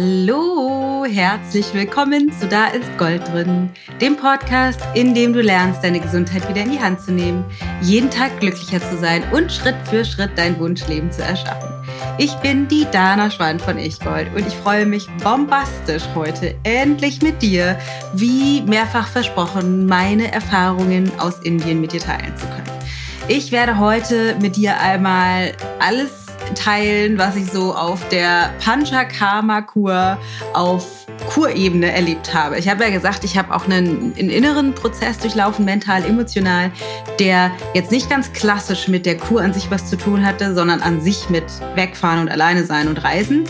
Hallo, herzlich willkommen zu Da ist Gold drin, dem Podcast, in dem du lernst, deine Gesundheit wieder in die Hand zu nehmen, jeden Tag glücklicher zu sein und Schritt für Schritt dein Wunschleben zu erschaffen. Ich bin die Dana Schwand von Ichgold und ich freue mich bombastisch heute endlich mit dir, wie mehrfach versprochen, meine Erfahrungen aus Indien mit dir teilen zu können. Ich werde heute mit dir einmal alles teilen, was ich so auf der Panchakarma-Kur auf Kurebene erlebt habe. Ich habe ja gesagt, ich habe auch einen, einen, inneren Prozess durchlaufen, mental, emotional, der jetzt nicht ganz klassisch mit der Kur an sich was zu tun hatte, sondern an sich mit Wegfahren und alleine sein und reisen.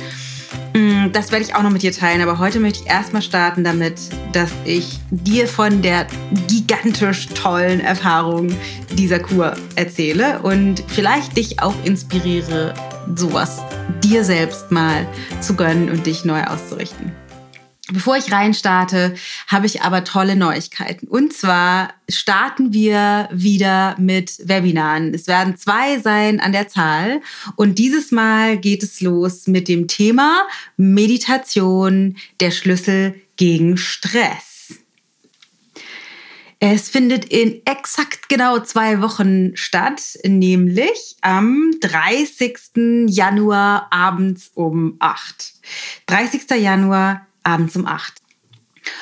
Mm, das werde ich auch noch mit dir teilen, aber heute möchte ich erstmal starten damit, dass ich dir von der gigantisch tollen Erfahrung dieser Kur erzähle und vielleicht dich auch inspiriere, sowas dir selbst mal zu gönnen und dich neu auszurichten. Bevor ich reinstarte, habe ich aber tolle Neuigkeiten. Und zwar starten wir wieder mit Webinaren. Es werden zwei sein an der Zahl. Und dieses Mal geht es los mit dem Thema Meditation, der Schlüssel gegen Stress. Es findet in exakt genau zwei Wochen statt, nämlich am 30. Januar abends um 8. 30. Januar abends um 8.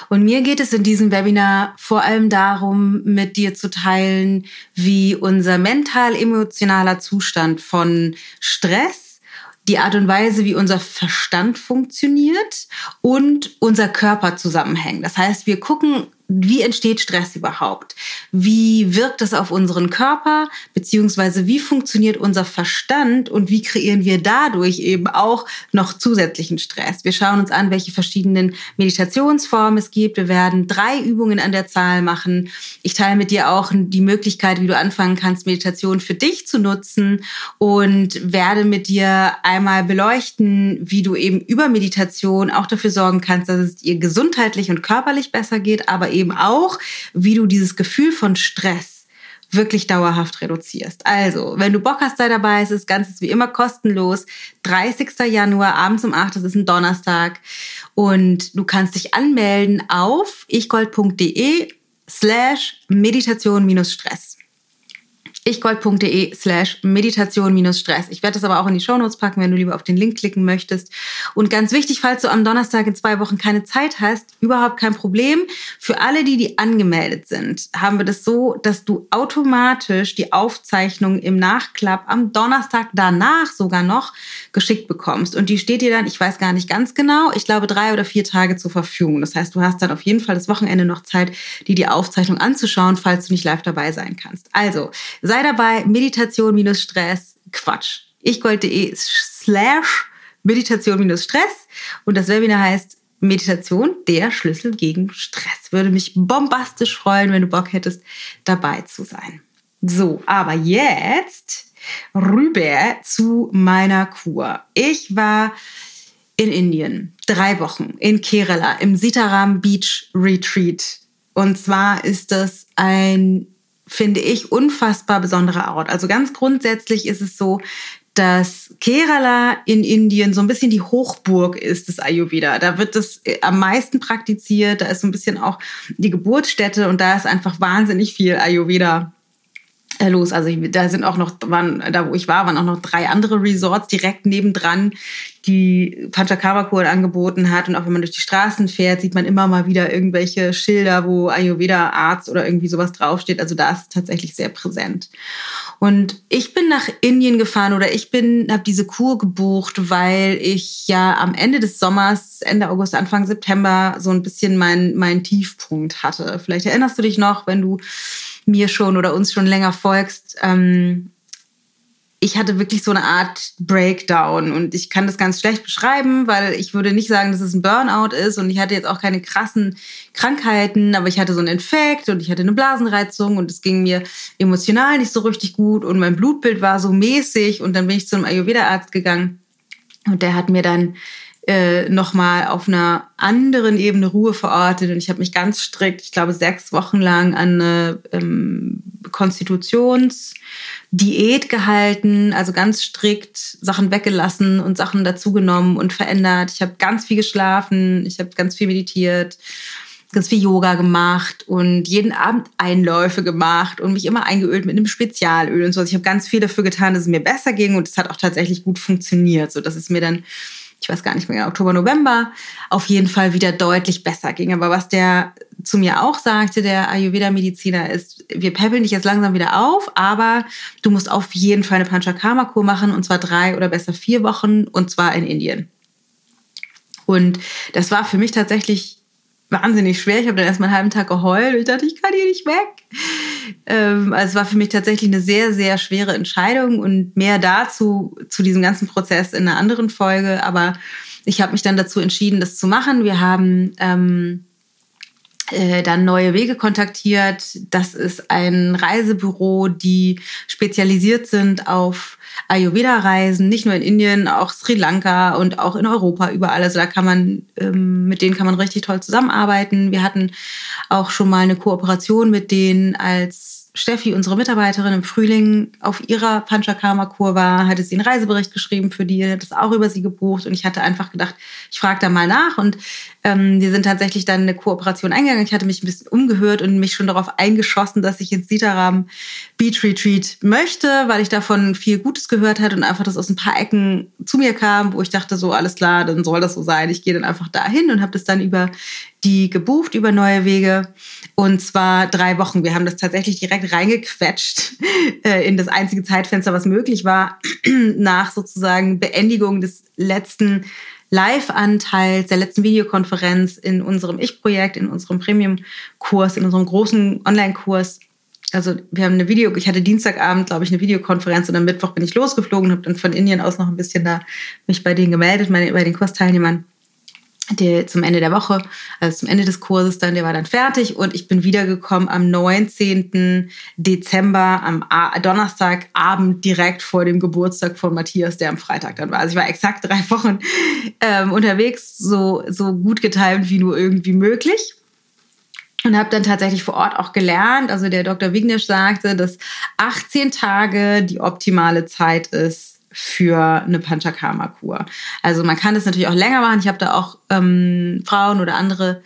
Und mir geht es in diesem Webinar vor allem darum, mit dir zu teilen, wie unser mental-emotionaler Zustand von Stress, die Art und Weise, wie unser Verstand funktioniert und unser Körper zusammenhängen. Das heißt, wir gucken wie entsteht Stress überhaupt? Wie wirkt es auf unseren Körper? Beziehungsweise wie funktioniert unser Verstand und wie kreieren wir dadurch eben auch noch zusätzlichen Stress? Wir schauen uns an, welche verschiedenen Meditationsformen es gibt. Wir werden drei Übungen an der Zahl machen. Ich teile mit dir auch die Möglichkeit, wie du anfangen kannst, Meditation für dich zu nutzen und werde mit dir einmal beleuchten, wie du eben über Meditation auch dafür sorgen kannst, dass es dir gesundheitlich und körperlich besser geht, aber eben auch, wie du dieses Gefühl von Stress wirklich dauerhaft reduzierst. Also, wenn du Bock hast, sei dabei. Es ist ganz wie immer kostenlos. 30. Januar abends um 8, das ist ein Donnerstag. Und du kannst dich anmelden auf ichgold.de slash Meditation-Stress ichgold.de slash Meditation-Stress. Ich werde das aber auch in die Shownotes packen, wenn du lieber auf den Link klicken möchtest. Und ganz wichtig, falls du am Donnerstag in zwei Wochen keine Zeit hast, überhaupt kein Problem. Für alle, die, die angemeldet sind, haben wir das so, dass du automatisch die Aufzeichnung im Nachklapp am Donnerstag danach sogar noch geschickt bekommst. Und die steht dir dann, ich weiß gar nicht ganz genau, ich glaube drei oder vier Tage zur Verfügung. Das heißt, du hast dann auf jeden Fall das Wochenende noch Zeit, dir die Aufzeichnung anzuschauen, falls du nicht live dabei sein kannst. Also, sei sei dabei, Meditation minus Stress, Quatsch. ichgold.de slash Meditation minus Stress und das Webinar heißt Meditation, der Schlüssel gegen Stress. Würde mich bombastisch freuen, wenn du Bock hättest, dabei zu sein. So, aber jetzt rüber zu meiner Kur. Ich war in Indien drei Wochen in Kerala im Sitaram Beach Retreat. Und zwar ist das ein finde ich, unfassbar besonderer Ort. Also ganz grundsätzlich ist es so, dass Kerala in Indien so ein bisschen die Hochburg ist des Ayurveda. Da wird es äh, am meisten praktiziert, da ist so ein bisschen auch die Geburtsstätte und da ist einfach wahnsinnig viel Ayurveda los. Also da sind auch noch, waren, da wo ich war, waren auch noch drei andere Resorts direkt nebendran, die Panchakarma-Kur angeboten hat. Und auch wenn man durch die Straßen fährt, sieht man immer mal wieder irgendwelche Schilder, wo Ayurveda-Arzt oder irgendwie sowas draufsteht. Also da ist es tatsächlich sehr präsent. Und ich bin nach Indien gefahren oder ich bin, habe diese Kur gebucht, weil ich ja am Ende des Sommers, Ende August, Anfang September so ein bisschen meinen mein Tiefpunkt hatte. Vielleicht erinnerst du dich noch, wenn du mir schon oder uns schon länger folgst. Ähm, ich hatte wirklich so eine Art Breakdown und ich kann das ganz schlecht beschreiben, weil ich würde nicht sagen, dass es ein Burnout ist und ich hatte jetzt auch keine krassen Krankheiten, aber ich hatte so einen Infekt und ich hatte eine Blasenreizung und es ging mir emotional nicht so richtig gut und mein Blutbild war so mäßig und dann bin ich zu einem Ayurveda-Arzt gegangen und der hat mir dann äh, nochmal auf einer anderen Ebene Ruhe verortet und ich habe mich ganz strikt, ich glaube sechs Wochen lang an eine ähm, Konstitutionsdiät gehalten, also ganz strikt Sachen weggelassen und Sachen dazugenommen und verändert. Ich habe ganz viel geschlafen, ich habe ganz viel meditiert, ganz viel Yoga gemacht und jeden Abend Einläufe gemacht und mich immer eingeölt mit einem Spezialöl und so. Also ich habe ganz viel dafür getan, dass es mir besser ging und es hat auch tatsächlich gut funktioniert, so dass es mir dann ich weiß gar nicht mehr, Oktober, November, auf jeden Fall wieder deutlich besser ging. Aber was der zu mir auch sagte, der Ayurveda-Mediziner, ist, wir peppeln dich jetzt langsam wieder auf, aber du musst auf jeden Fall eine Panchakarma-Kur machen und zwar drei oder besser vier Wochen und zwar in Indien. Und das war für mich tatsächlich wahnsinnig schwer. Ich habe dann erstmal einen halben Tag geheult ich dachte, ich kann hier nicht weg. Ähm, also es war für mich tatsächlich eine sehr, sehr schwere Entscheidung und mehr dazu, zu diesem ganzen Prozess in einer anderen Folge. Aber ich habe mich dann dazu entschieden, das zu machen. Wir haben ähm, äh, dann neue Wege kontaktiert. Das ist ein Reisebüro, die spezialisiert sind auf Ayurveda-Reisen, nicht nur in Indien, auch Sri Lanka und auch in Europa, überall. Also da kann man, ähm, mit denen kann man richtig toll zusammenarbeiten. Wir hatten auch schon mal eine Kooperation mit denen, als Steffi, unsere Mitarbeiterin, im Frühling auf ihrer Panchakarma-Kur war, hatte sie einen Reisebericht geschrieben für die, hat das auch über sie gebucht und ich hatte einfach gedacht, ich frage da mal nach und ähm, die sind tatsächlich dann eine Kooperation eingegangen. Ich hatte mich ein bisschen umgehört und mich schon darauf eingeschossen, dass ich ins Sitaram Beach Retreat möchte, weil ich davon viel Gutes gehört hatte und einfach das aus ein paar Ecken zu mir kam, wo ich dachte, so alles klar, dann soll das so sein. Ich gehe dann einfach dahin und habe das dann über die gebucht über neue Wege und zwar drei Wochen. Wir haben das tatsächlich direkt reingequetscht äh, in das einzige Zeitfenster, was möglich war, nach sozusagen Beendigung des letzten Live-Anteils der letzten Videokonferenz in unserem Ich-Projekt, in unserem Premium-Kurs, in unserem großen Online-Kurs. Also wir haben eine Video, ich hatte Dienstagabend, glaube ich, eine Videokonferenz und am Mittwoch bin ich losgeflogen, habe dann von Indien aus noch ein bisschen da mich bei denen gemeldet, meine, bei den Kursteilnehmern der, zum Ende der Woche, also zum Ende des Kurses dann, der war dann fertig und ich bin wiedergekommen am 19. Dezember, am A Donnerstagabend direkt vor dem Geburtstag von Matthias, der am Freitag dann war. Also ich war exakt drei Wochen ähm, unterwegs, so, so gut getimt wie nur irgendwie möglich. Und habe dann tatsächlich vor Ort auch gelernt, also der Dr. Wignesch sagte, dass 18 Tage die optimale Zeit ist, für eine Panchakarma-Kur. Also man kann das natürlich auch länger machen. Ich habe da auch ähm, Frauen oder andere,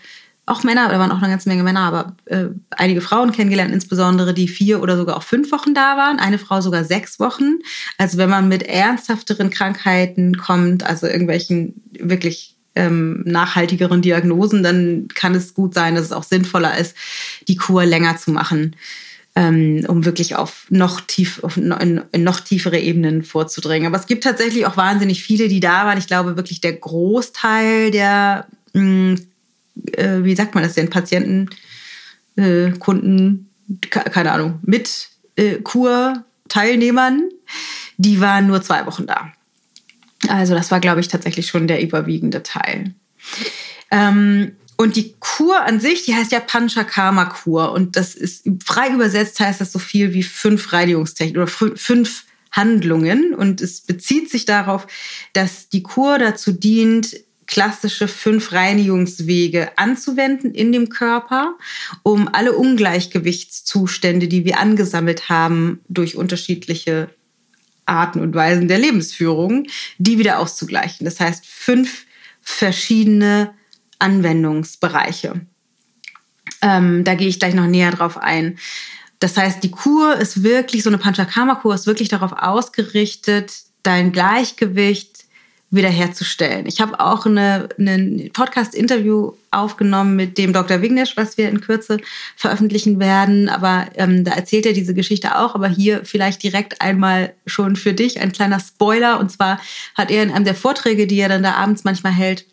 auch Männer, da waren auch eine ganze Menge Männer, aber äh, einige Frauen kennengelernt, insbesondere die vier oder sogar auch fünf Wochen da waren. Eine Frau sogar sechs Wochen. Also wenn man mit ernsthafteren Krankheiten kommt, also irgendwelchen wirklich ähm, nachhaltigeren Diagnosen, dann kann es gut sein, dass es auch sinnvoller ist, die Kur länger zu machen ähm, um wirklich auf noch tief, auf in, in noch tiefere Ebenen vorzudringen. Aber es gibt tatsächlich auch wahnsinnig viele, die da waren. Ich glaube wirklich der Großteil der, mh, mm, äh, wie sagt man das denn, Patienten, äh, Kunden, keine Ahnung, mit äh, Kur-Teilnehmern, die waren nur zwei Wochen da. Also das war, glaube ich, tatsächlich schon der überwiegende Teil. Ähm, und die Kur an sich, die heißt ja Panchakarma-Kur. Und das ist frei übersetzt heißt das so viel wie fünf Reinigungstechniken oder fünf Handlungen. Und es bezieht sich darauf, dass die Kur dazu dient, klassische fünf Reinigungswege anzuwenden in dem Körper, um alle Ungleichgewichtszustände, die wir angesammelt haben durch unterschiedliche Arten und Weisen der Lebensführung, die wieder auszugleichen. Das heißt, fünf verschiedene Anwendungsbereiche. Ähm, da gehe ich gleich noch näher drauf ein. Das heißt, die Kur ist wirklich, so eine Panchakarma-Kur ist wirklich darauf ausgerichtet, dein Gleichgewicht wiederherzustellen. Ich habe auch eine, ein Podcast-Interview aufgenommen mit dem Dr. Wignesch, was wir in Kürze veröffentlichen werden. Aber ähm, da erzählt er diese Geschichte auch. Aber hier vielleicht direkt einmal schon für dich ein kleiner Spoiler. Und zwar hat er in einem der Vorträge, die er dann da abends manchmal hält,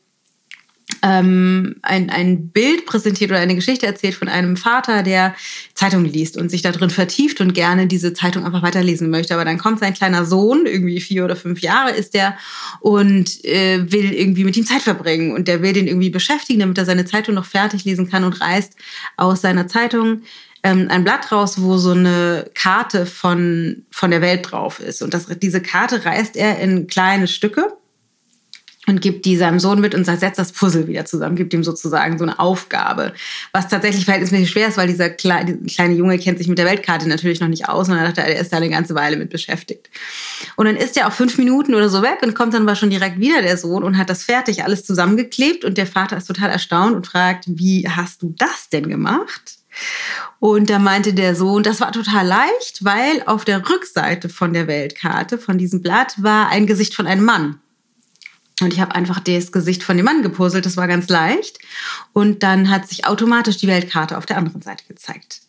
ähm, ein, ein Bild präsentiert oder eine Geschichte erzählt von einem Vater, der Zeitung liest und sich da drin vertieft und gerne diese Zeitung einfach weiterlesen möchte. Aber dann kommt sein kleiner Sohn, irgendwie vier oder fünf Jahre ist der, und äh, will irgendwie mit ihm Zeit verbringen. Und der will den irgendwie beschäftigen, damit er seine Zeitung noch fertig lesen kann und reißt aus seiner Zeitung ähm, ein Blatt raus, wo so eine Karte von, von der Welt drauf ist. Und das, diese Karte reißt er in kleine Stücke und gibt die seinem Sohn mit und sagt, setz das Puzzle wieder zusammen, gibt ihm sozusagen so eine Aufgabe. Was tatsächlich verhältnismäßig schwer ist, weil dieser kleine, kleine Junge kennt sich mit der Weltkarte natürlich noch nicht aus und dann dachte er, er ist da eine ganze Weile mit beschäftigt. Und dann ist er auch fünf Minuten oder so weg und kommt dann aber schon direkt wieder der Sohn und hat das fertig alles zusammengeklebt und der Vater ist total erstaunt und fragt, wie hast du das denn gemacht? Und da meinte der Sohn, das war total leicht, weil auf der Rückseite von der Weltkarte, von diesem Blatt, war ein Gesicht von einem Mann. Und ich habe einfach das Gesicht von dem Mann gepuzzelt, das war ganz leicht. Und dann hat sich automatisch die Weltkarte auf der anderen Seite gezeigt.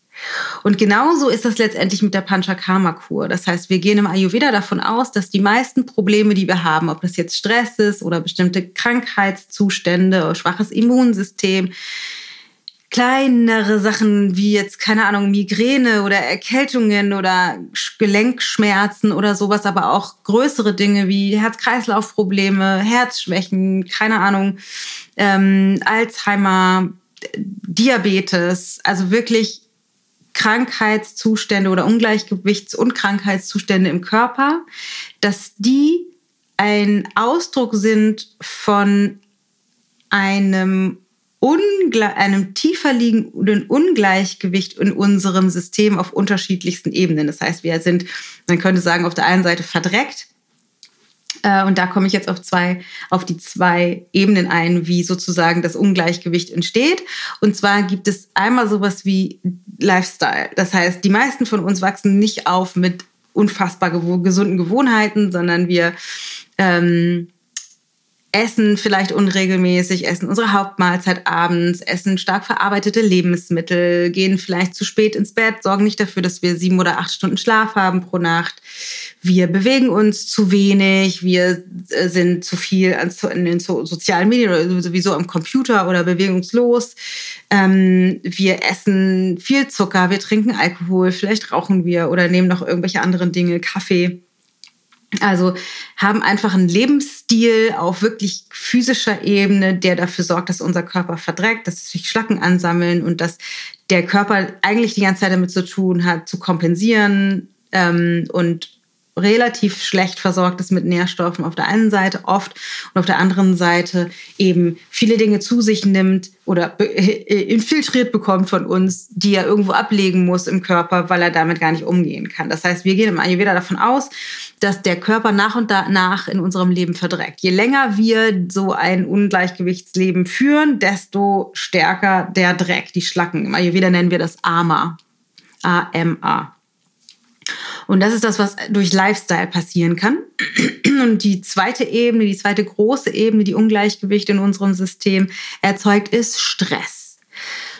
Und genauso ist das letztendlich mit der Panchakarma-Kur. Das heißt, wir gehen im Ayurveda davon aus, dass die meisten Probleme, die wir haben, ob das jetzt Stress ist oder bestimmte Krankheitszustände oder schwaches Immunsystem, kleinere Sachen wie jetzt, keine Ahnung, Migräne oder Erkältungen oder Gelenkschmerzen oder sowas, aber auch größere Dinge wie Herz-Kreislauf-Probleme, Herzschwächen, keine Ahnung, ähm, Alzheimer, Diabetes, also wirklich Krankheitszustände oder Ungleichgewichts- und Krankheitszustände im Körper, dass die ein Ausdruck sind von einem Ungle einem tiefer liegenden Ungleichgewicht in unserem System auf unterschiedlichsten Ebenen. Das heißt, wir sind, man könnte sagen, auf der einen Seite verdreckt. Äh, und da komme ich jetzt auf zwei, auf die zwei Ebenen ein, wie sozusagen das Ungleichgewicht entsteht. Und zwar gibt es einmal sowas wie Lifestyle. Das heißt, die meisten von uns wachsen nicht auf mit unfassbar gesunden Gewohnheiten, sondern wir ähm, essen vielleicht unregelmäßig, essen unsere Hauptmahlzeit abends, essen stark verarbeitete Lebensmittel, gehen vielleicht zu spät ins Bett, sorgen nicht dafür, dass wir sieben oder acht Stunden Schlaf haben pro Nacht. Wir bewegen uns zu wenig, wir äh, sind zu viel in den sozialen Medien oder sowieso am Computer oder bewegungslos. Ähm, wir essen viel Zucker, wir trinken Alkohol, vielleicht rauchen wir oder nehmen noch irgendwelche anderen Dinge, Kaffee. Also haben einfach einen Lebensstil auf wirklich physischer Ebene, der dafür sorgt, dass unser Körper verdreckt, dass sich Schlacken ansammeln und dass der Körper eigentlich die ganze Zeit damit zu tun hat, zu kompensieren ähm, und relativ schlecht versorgt ist mit Nährstoffen auf der einen Seite oft und auf der anderen Seite eben viele Dinge zu sich nimmt oder äh, infiltriert bekommt von uns, die er irgendwo ablegen muss im Körper, weil er damit gar nicht umgehen kann. Das heißt, wir gehen im Ayurveda davon aus, dass der Körper nach und nach in unserem Leben verdreckt. Je länger wir so ein Ungleichgewichtsleben führen, desto stärker der Dreck, die Schlacken. Im Ayurveda nennen wir das Ama. A-M-A. Und das ist das, was durch Lifestyle passieren kann. Und die zweite Ebene, die zweite große Ebene, die Ungleichgewicht in unserem System erzeugt, ist Stress.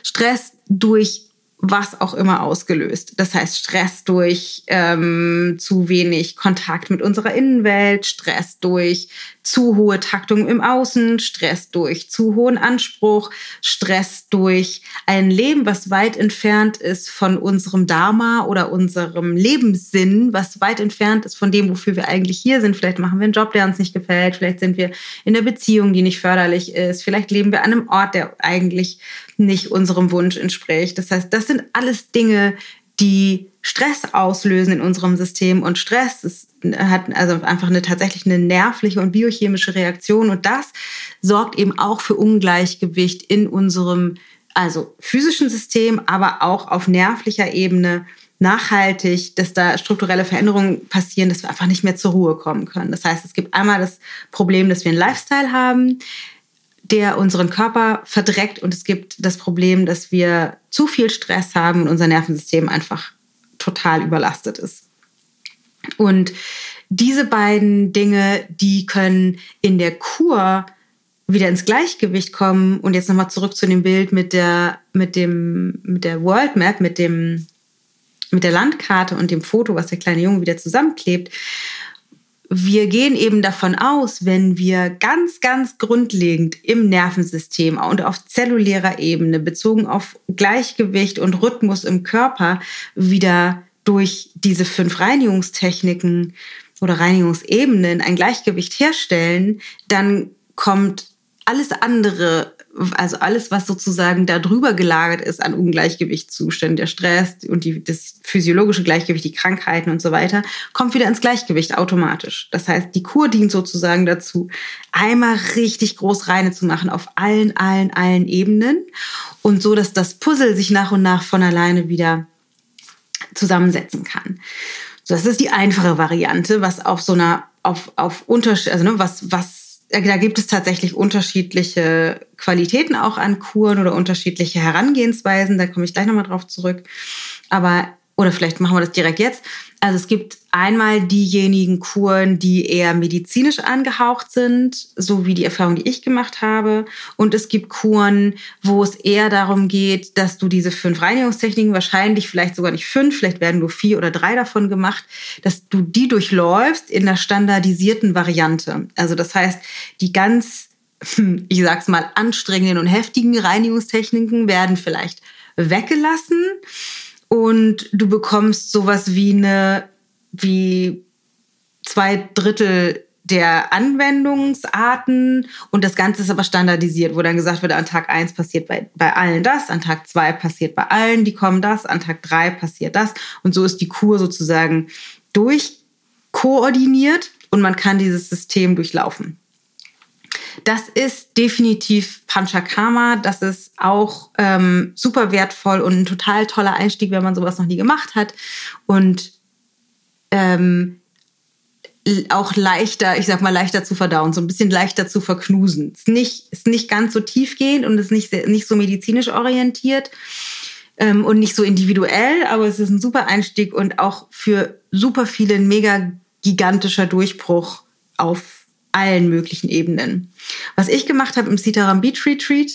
Stress durch was auch immer ausgelöst. Das heißt Stress durch ähm, zu wenig Kontakt mit unserer Innenwelt, Stress durch zu hohe Taktung im Außen, Stress durch zu hohen Anspruch, Stress durch ein Leben, was weit entfernt ist von unserem Dharma oder unserem Lebenssinn, was weit entfernt ist von dem, wofür wir eigentlich hier sind. Vielleicht machen wir einen Job, der uns nicht gefällt, vielleicht sind wir in einer Beziehung, die nicht förderlich ist, vielleicht leben wir an einem Ort, der eigentlich nicht unserem Wunsch entspricht. Das heißt, das sind alles Dinge, die Stress auslösen in unserem System. Und Stress ist, hat also einfach eine tatsächlich eine nervliche und biochemische Reaktion. Und das sorgt eben auch für Ungleichgewicht in unserem also physischen System, aber auch auf nervlicher Ebene nachhaltig, dass da strukturelle Veränderungen passieren, dass wir einfach nicht mehr zur Ruhe kommen können. Das heißt, es gibt einmal das Problem, dass wir einen Lifestyle haben, der unseren Körper verdreckt und es gibt das Problem, dass wir zu viel Stress haben und unser Nervensystem einfach total überlastet ist. Und diese beiden Dinge, die können in der Kur wieder ins Gleichgewicht kommen und jetzt nochmal zurück zu dem Bild mit der, mit dem, mit der World Map, mit dem, mit der Landkarte und dem Foto, was der kleine Junge wieder zusammenklebt wir gehen eben davon aus, wenn wir ganz, ganz grundlegend im Nervensystem und auf zellulärer Ebene bezogen auf Gleichgewicht und Rhythmus im Körper wieder durch diese fünf Reinigungstechniken oder Reinigungsebenen ein Gleichgewicht herstellen, dann kommt alles andere also alles, was sozusagen da drüber gelagert ist an Ungleichgewichtszuständen, der Stress und die, das physiologische Gleichgewicht, die Krankheiten und so weiter, kommt wieder ins Gleichgewicht automatisch. Das heißt, die Kur dient sozusagen dazu, einmal richtig groß reine zu machen auf allen, allen, allen Ebenen und so, dass das Puzzle sich nach und nach von alleine wieder zusammensetzen kann. So, das ist die einfache Variante, was auf so einer, auf, auf Unterschied, also ne, was, was da gibt es tatsächlich unterschiedliche Qualitäten auch an Kuren oder unterschiedliche Herangehensweisen. Da komme ich gleich nochmal drauf zurück. Aber oder vielleicht machen wir das direkt jetzt. Also es gibt einmal diejenigen Kuren, die eher medizinisch angehaucht sind, so wie die Erfahrung, die ich gemacht habe. Und es gibt Kuren, wo es eher darum geht, dass du diese fünf Reinigungstechniken, wahrscheinlich vielleicht sogar nicht fünf, vielleicht werden nur vier oder drei davon gemacht, dass du die durchläufst in der standardisierten Variante. Also das heißt, die ganz, ich sag's mal, anstrengenden und heftigen Reinigungstechniken werden vielleicht weggelassen und du bekommst sowas wie eine, wie zwei Drittel der Anwendungsarten und das Ganze ist aber standardisiert, wo dann gesagt wird, an Tag 1 passiert bei, bei allen das, an Tag 2 passiert bei allen, die kommen das, an Tag 3 passiert das und so ist die Kur sozusagen durchkoordiniert und man kann dieses System durchlaufen. Das ist definitiv Panchakarma. Das ist auch ähm, super wertvoll und ein total toller Einstieg, wenn man sowas noch nie gemacht hat. Und ähm, auch leichter, ich sag mal, leichter zu verdauen, so ein bisschen leichter zu verknusen. Ist nicht, ist nicht ganz so tiefgehend und ist nicht, nicht so medizinisch orientiert ähm, und nicht so individuell, aber es ist ein super Einstieg und auch für super viele ein mega gigantischer Durchbruch auf allen möglichen Ebenen. Was ich gemacht habe im Sitaram Beach Retreat,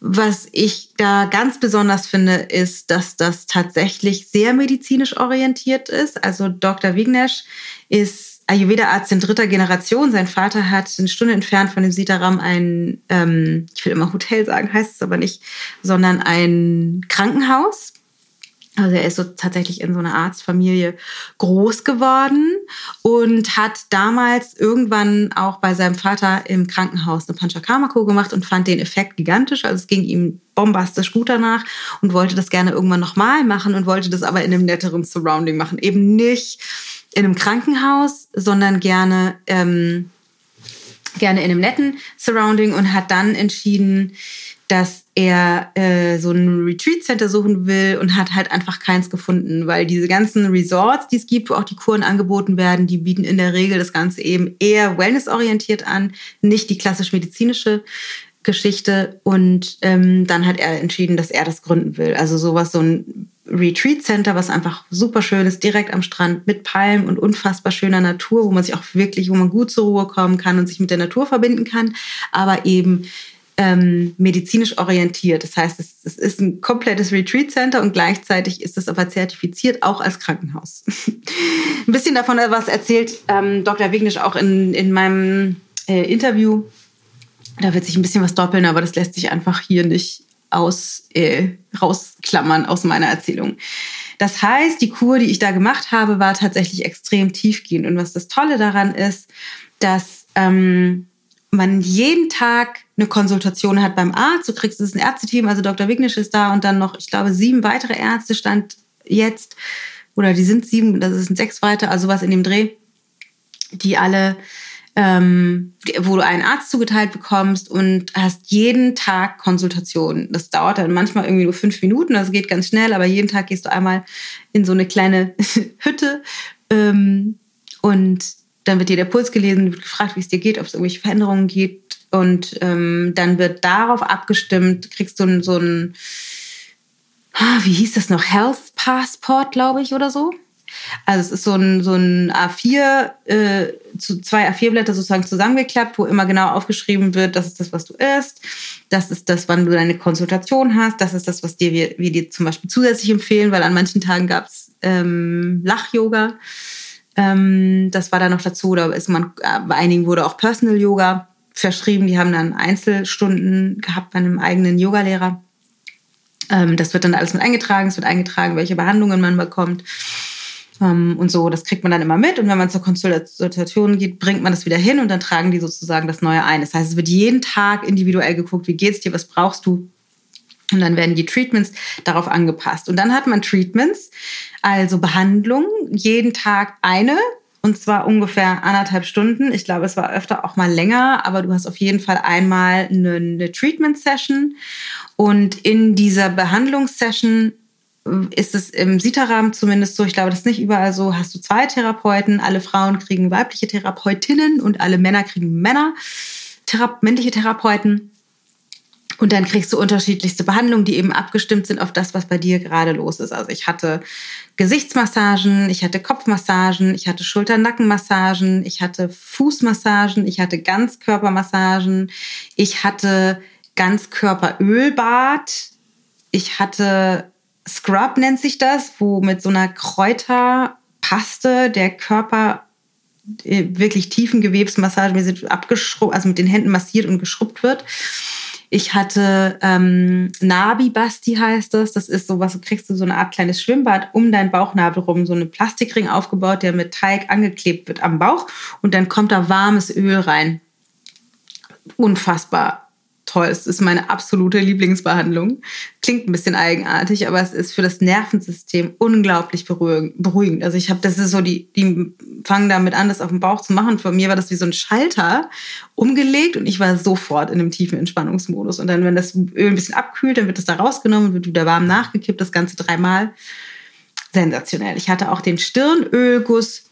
was ich da ganz besonders finde, ist, dass das tatsächlich sehr medizinisch orientiert ist. Also Dr. Vignesh ist Ayurveda-Arzt in dritter Generation. Sein Vater hat eine Stunde entfernt von dem Sitaram ein, ähm, ich will immer Hotel sagen, heißt es aber nicht, sondern ein Krankenhaus also er ist so tatsächlich in so einer Arztfamilie groß geworden und hat damals irgendwann auch bei seinem Vater im Krankenhaus eine Panchakarma-Kur gemacht und fand den Effekt gigantisch. Also es ging ihm bombastisch gut danach und wollte das gerne irgendwann nochmal machen und wollte das aber in einem netteren Surrounding machen. Eben nicht in einem Krankenhaus, sondern gerne, ähm, gerne in einem netten Surrounding und hat dann entschieden, dass er äh, so ein Retreat Center suchen will und hat halt einfach keins gefunden, weil diese ganzen Resorts, die es gibt, wo auch die Kuren angeboten werden, die bieten in der Regel das Ganze eben eher wellnessorientiert an, nicht die klassisch medizinische Geschichte. Und ähm, dann hat er entschieden, dass er das gründen will. Also sowas, so ein Retreat Center, was einfach super schön ist, direkt am Strand mit Palmen und unfassbar schöner Natur, wo man sich auch wirklich, wo man gut zur Ruhe kommen kann und sich mit der Natur verbinden kann, aber eben ähm, medizinisch orientiert. Das heißt, es, es, ist ein komplettes Retreat Center und gleichzeitig ist es aber zertifiziert, auch als Krankenhaus. ein bisschen davon was erzählt ähm, Dr. Wignisch auch in, in meinem äh, Interview. Da wird sich ein bisschen was doppeln, aber das lässt sich einfach hier nicht aus, äh, rausklammern aus meiner Erzählung. Das heißt, die Kur, die ich da gemacht habe, war tatsächlich extrem tiefgehend. Und was das Tolle daran ist, dass ähm, man jeden Tag eine Konsultation hat beim Arzt. Du kriegst es ein Ärzteteam, also Dr. Wignisch ist da und dann noch, ich glaube, sieben weitere Ärzte stand jetzt, oder die sind sieben, das sind sechs weiter, also was in dem Dreh, die alle, ähm, wo du einen Arzt zugeteilt bekommst und hast jeden Tag Konsultationen. Das dauert dann manchmal irgendwie nur fünf Minuten, das geht ganz schnell, aber jeden Tag gehst du einmal in so eine kleine Hütte ähm, und dann wird dir der Puls gelesen, wird gefragt, wie es dir geht, ob es irgendwelche Veränderungen gibt. Und ähm, dann wird darauf abgestimmt, kriegst du so ein, ah, wie hieß das noch, Health Passport, glaube ich, oder so. Also es ist so ein, so ein A4, äh, zu zwei A4-Blätter sozusagen zusammengeklappt, wo immer genau aufgeschrieben wird, das ist das, was du isst, das ist das, wann du deine Konsultation hast, das ist das, was dir, wir, wir dir zum Beispiel zusätzlich empfehlen, weil an manchen Tagen gab es ähm, Lach-Yoga. Ähm, das war da noch dazu. Da ist man, äh, bei einigen wurde auch Personal Yoga verschrieben. Die haben dann Einzelstunden gehabt bei einem eigenen Yogalehrer. Ähm, das wird dann alles mit eingetragen. Es wird eingetragen, welche Behandlungen man bekommt. Ähm, und so, das kriegt man dann immer mit. Und wenn man zur Konsultation geht, bringt man das wieder hin und dann tragen die sozusagen das Neue ein. Das heißt, es wird jeden Tag individuell geguckt, wie geht's dir, was brauchst du. Und dann werden die Treatments darauf angepasst. Und dann hat man Treatments, also Behandlung, jeden Tag eine. Und zwar ungefähr anderthalb Stunden. Ich glaube, es war öfter auch mal länger, aber du hast auf jeden Fall einmal eine, eine Treatment-Session. Und in dieser Behandlungssession ist es im Sita-Rahmen zumindest so, ich glaube, das ist nicht überall so, hast du zwei Therapeuten, alle Frauen kriegen weibliche Therapeutinnen und alle Männer kriegen Männer, Thera männliche Therapeuten. Und dann kriegst du unterschiedlichste Behandlungen, die eben abgestimmt sind auf das, was bei dir gerade los ist. Also ich hatte Gesichtsmassagen, ich hatte Kopfmassagen, ich hatte Schulter-Nackenmassagen, ich hatte Fußmassagen, ich hatte Ganzkörpermassagen, ich hatte Ganzkörperölbad, ich hatte Scrub nennt sich das, wo mit so einer Kräuterpaste der Körper äh, wirklich tiefen Gewebsmassage, abgeschrubbt, also mit den Händen massiert und geschrubbt wird. Ich hatte ähm, Nabi-Basti heißt das. Das ist so was, du kriegst du so eine Art kleines Schwimmbad um deinen Bauchnabel rum, so einen Plastikring aufgebaut, der mit Teig angeklebt wird am Bauch und dann kommt da warmes Öl rein. Unfassbar toll. Es ist meine absolute Lieblingsbehandlung. Klingt ein bisschen eigenartig, aber es ist für das Nervensystem unglaublich beruhigend. Also ich habe, das ist so, die, die fangen damit an, das auf dem Bauch zu machen. Für mir war das wie so ein Schalter umgelegt und ich war sofort in einem tiefen Entspannungsmodus. Und dann, wenn das Öl ein bisschen abkühlt, dann wird es da rausgenommen, wird wieder warm nachgekippt, das Ganze dreimal. Sensationell. Ich hatte auch den Stirnölguss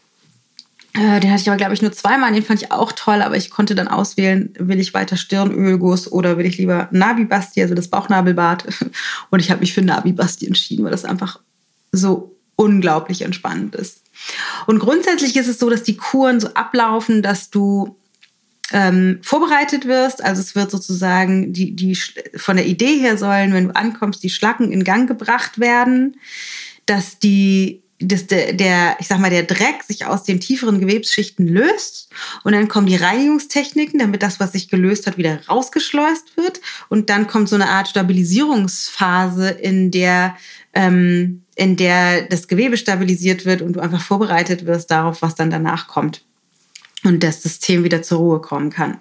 äh, den hatte ich aber, glaube ich, nur zweimal. Den fand ich auch toll, aber ich konnte dann auswählen, will ich weiter Stirnölguss oder will ich lieber Nabi-Basti, also das Bauchnabelbad. Und ich habe mich für Nabi-Basti entschieden, weil das einfach so unglaublich entspannend ist. Und grundsätzlich ist es so, dass die Kuren so ablaufen, dass du ähm, vorbereitet wirst. Also es wird sozusagen die, die von der Idee her sollen, wenn du ankommst, die Schlacken in Gang gebracht werden, dass die dass der, der, ich sag mal, der Dreck sich aus den tieferen Gewebsschichten löst und dann kommen die Reinigungstechniken, damit das, was sich gelöst hat, wieder rausgeschleust wird und dann kommt so eine Art Stabilisierungsphase, in der ähm, in der das Gewebe stabilisiert wird und du einfach vorbereitet wirst darauf, was dann danach kommt und das System wieder zur Ruhe kommen kann.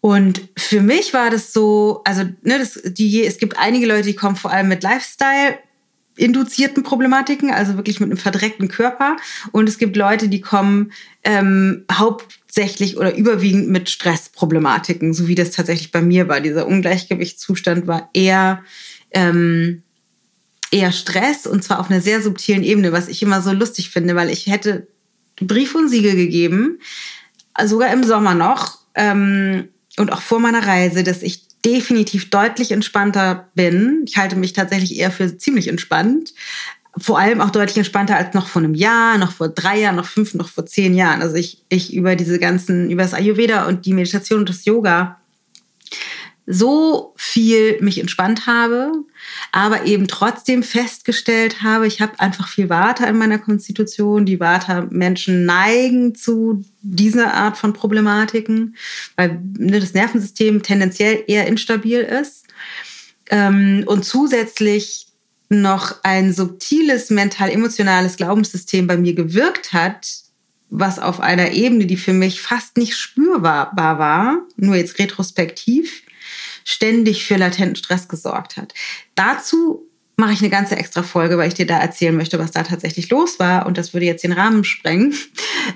Und für mich war das so, also ne, das, die, es gibt einige Leute, die kommen vor allem mit Lifestyle induzierten Problematiken, also wirklich mit einem verdreckten Körper. Und es gibt Leute, die kommen ähm, hauptsächlich oder überwiegend mit Stressproblematiken, so wie das tatsächlich bei mir war. Dieser Ungleichgewichtszustand war eher, ähm, eher Stress und zwar auf einer sehr subtilen Ebene, was ich immer so lustig finde, weil ich hätte Brief und Siegel gegeben, sogar im Sommer noch ähm, und auch vor meiner Reise, dass ich definitiv deutlich entspannter bin. Ich halte mich tatsächlich eher für ziemlich entspannt. Vor allem auch deutlich entspannter als noch vor einem Jahr, noch vor drei Jahren, noch fünf, noch vor zehn Jahren. Also ich, ich über diese ganzen, über das Ayurveda und die Meditation und das Yoga so viel mich entspannt habe, aber eben trotzdem festgestellt habe, ich habe einfach viel Vata in meiner Konstitution. Die Vata-Menschen neigen zu dieser Art von Problematiken, weil ne, das Nervensystem tendenziell eher instabil ist. Ähm, und zusätzlich noch ein subtiles mental-emotionales Glaubenssystem bei mir gewirkt hat, was auf einer Ebene, die für mich fast nicht spürbar war, nur jetzt retrospektiv, ständig für latenten Stress gesorgt hat. Dazu mache ich eine ganze extra Folge, weil ich dir da erzählen möchte, was da tatsächlich los war. Und das würde jetzt den Rahmen sprengen.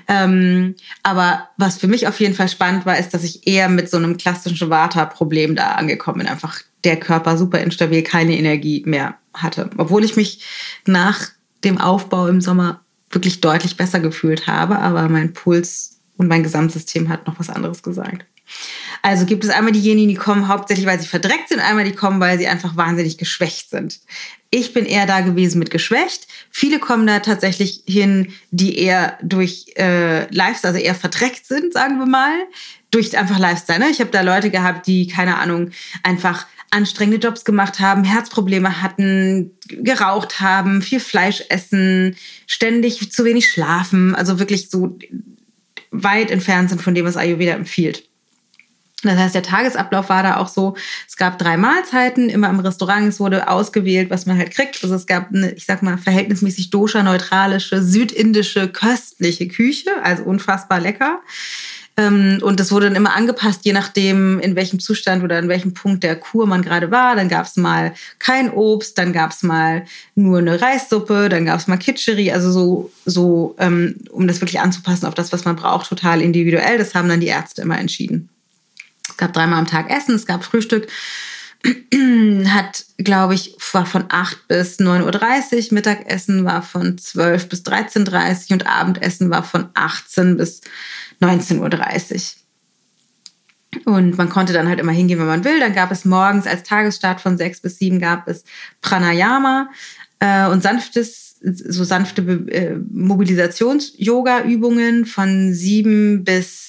Ähm, aber was für mich auf jeden Fall spannend war, ist, dass ich eher mit so einem klassischen Vata-Problem da angekommen bin. Einfach der Körper super instabil, keine Energie mehr hatte. Obwohl ich mich nach dem Aufbau im Sommer wirklich deutlich besser gefühlt habe. Aber mein Puls und mein Gesamtsystem hat noch was anderes gesagt. Also gibt es einmal diejenigen, die kommen hauptsächlich, weil sie verdreckt sind, einmal die kommen, weil sie einfach wahnsinnig geschwächt sind. Ich bin eher da gewesen mit geschwächt. Viele kommen da tatsächlich hin, die eher durch äh, Lifestyle, also eher verdreckt sind, sagen wir mal, durch einfach Lifestyle. Ne? Ich habe da Leute gehabt, die, keine Ahnung, einfach anstrengende Jobs gemacht haben, Herzprobleme hatten, geraucht haben, viel Fleisch essen, ständig zu wenig schlafen, also wirklich so weit entfernt sind von dem, was Ayurveda empfiehlt. Das heißt, der Tagesablauf war da auch so, es gab drei Mahlzeiten, immer im Restaurant, es wurde ausgewählt, was man halt kriegt. Also es gab eine, ich sag mal, verhältnismäßig dosha-neutralische, südindische, köstliche Küche, also unfassbar lecker. Ähm, und das wurde dann immer angepasst, je nachdem, in welchem Zustand oder in welchem Punkt der Kur man gerade war. Dann gab es mal kein Obst, dann gab es mal nur eine Reissuppe, dann gab es mal Kitscheri, also so, so um das wirklich anzupassen auf das, was man braucht, total individuell. Das haben dann die Ärzte immer entschieden. Es gab dreimal am Tag Essen, es gab Frühstück. Hat, glaube ich, war von 8 bis 9.30 Uhr. Mittagessen war von 12 bis 13.30 Uhr und Abendessen war von 18 bis 19.30 Uhr. Und man konnte dann halt immer hingehen, wenn man will. Dann gab es morgens als Tagesstart von 6 bis 7 gab es Pranayama äh, und sanftes, so sanfte äh, Mobilisations-Yoga-Übungen von 7 bis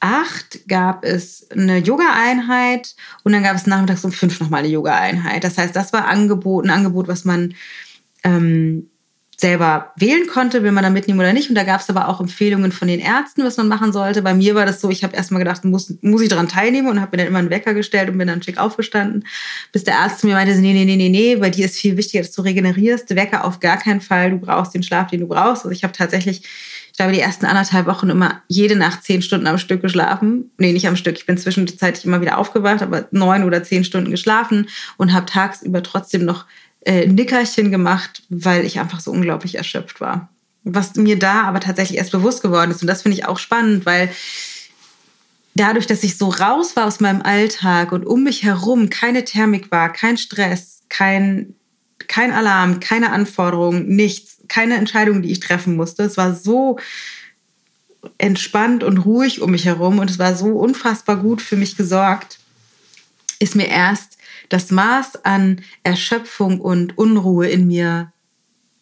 acht gab es eine Yoga-Einheit und dann gab es nachmittags um fünf nochmal eine Yoga-Einheit. Das heißt, das war Angebot, ein Angebot, was man ähm, selber wählen konnte, will man da mitnehmen oder nicht. Und da gab es aber auch Empfehlungen von den Ärzten, was man machen sollte. Bei mir war das so, ich habe erstmal gedacht, muss, muss ich daran teilnehmen und habe mir dann immer einen Wecker gestellt und bin dann schick aufgestanden, bis der Arzt mir meinte, nee, nee, nee, nee, nee, bei dir ist viel wichtiger, dass du regenerierst. Wecker auf gar keinen Fall, du brauchst den Schlaf, den du brauchst. Also ich habe tatsächlich ich glaube, die ersten anderthalb Wochen immer jede Nacht zehn Stunden am Stück geschlafen. Nee, nicht am Stück. Ich bin zwischenzeitlich immer wieder aufgewacht, aber neun oder zehn Stunden geschlafen und habe tagsüber trotzdem noch äh, Nickerchen gemacht, weil ich einfach so unglaublich erschöpft war. Was mir da aber tatsächlich erst bewusst geworden ist. Und das finde ich auch spannend, weil dadurch, dass ich so raus war aus meinem Alltag und um mich herum keine Thermik war, kein Stress, kein, kein Alarm, keine Anforderungen, nichts, keine Entscheidung, die ich treffen musste. Es war so entspannt und ruhig um mich herum und es war so unfassbar gut für mich gesorgt, ist mir erst das Maß an Erschöpfung und Unruhe in mir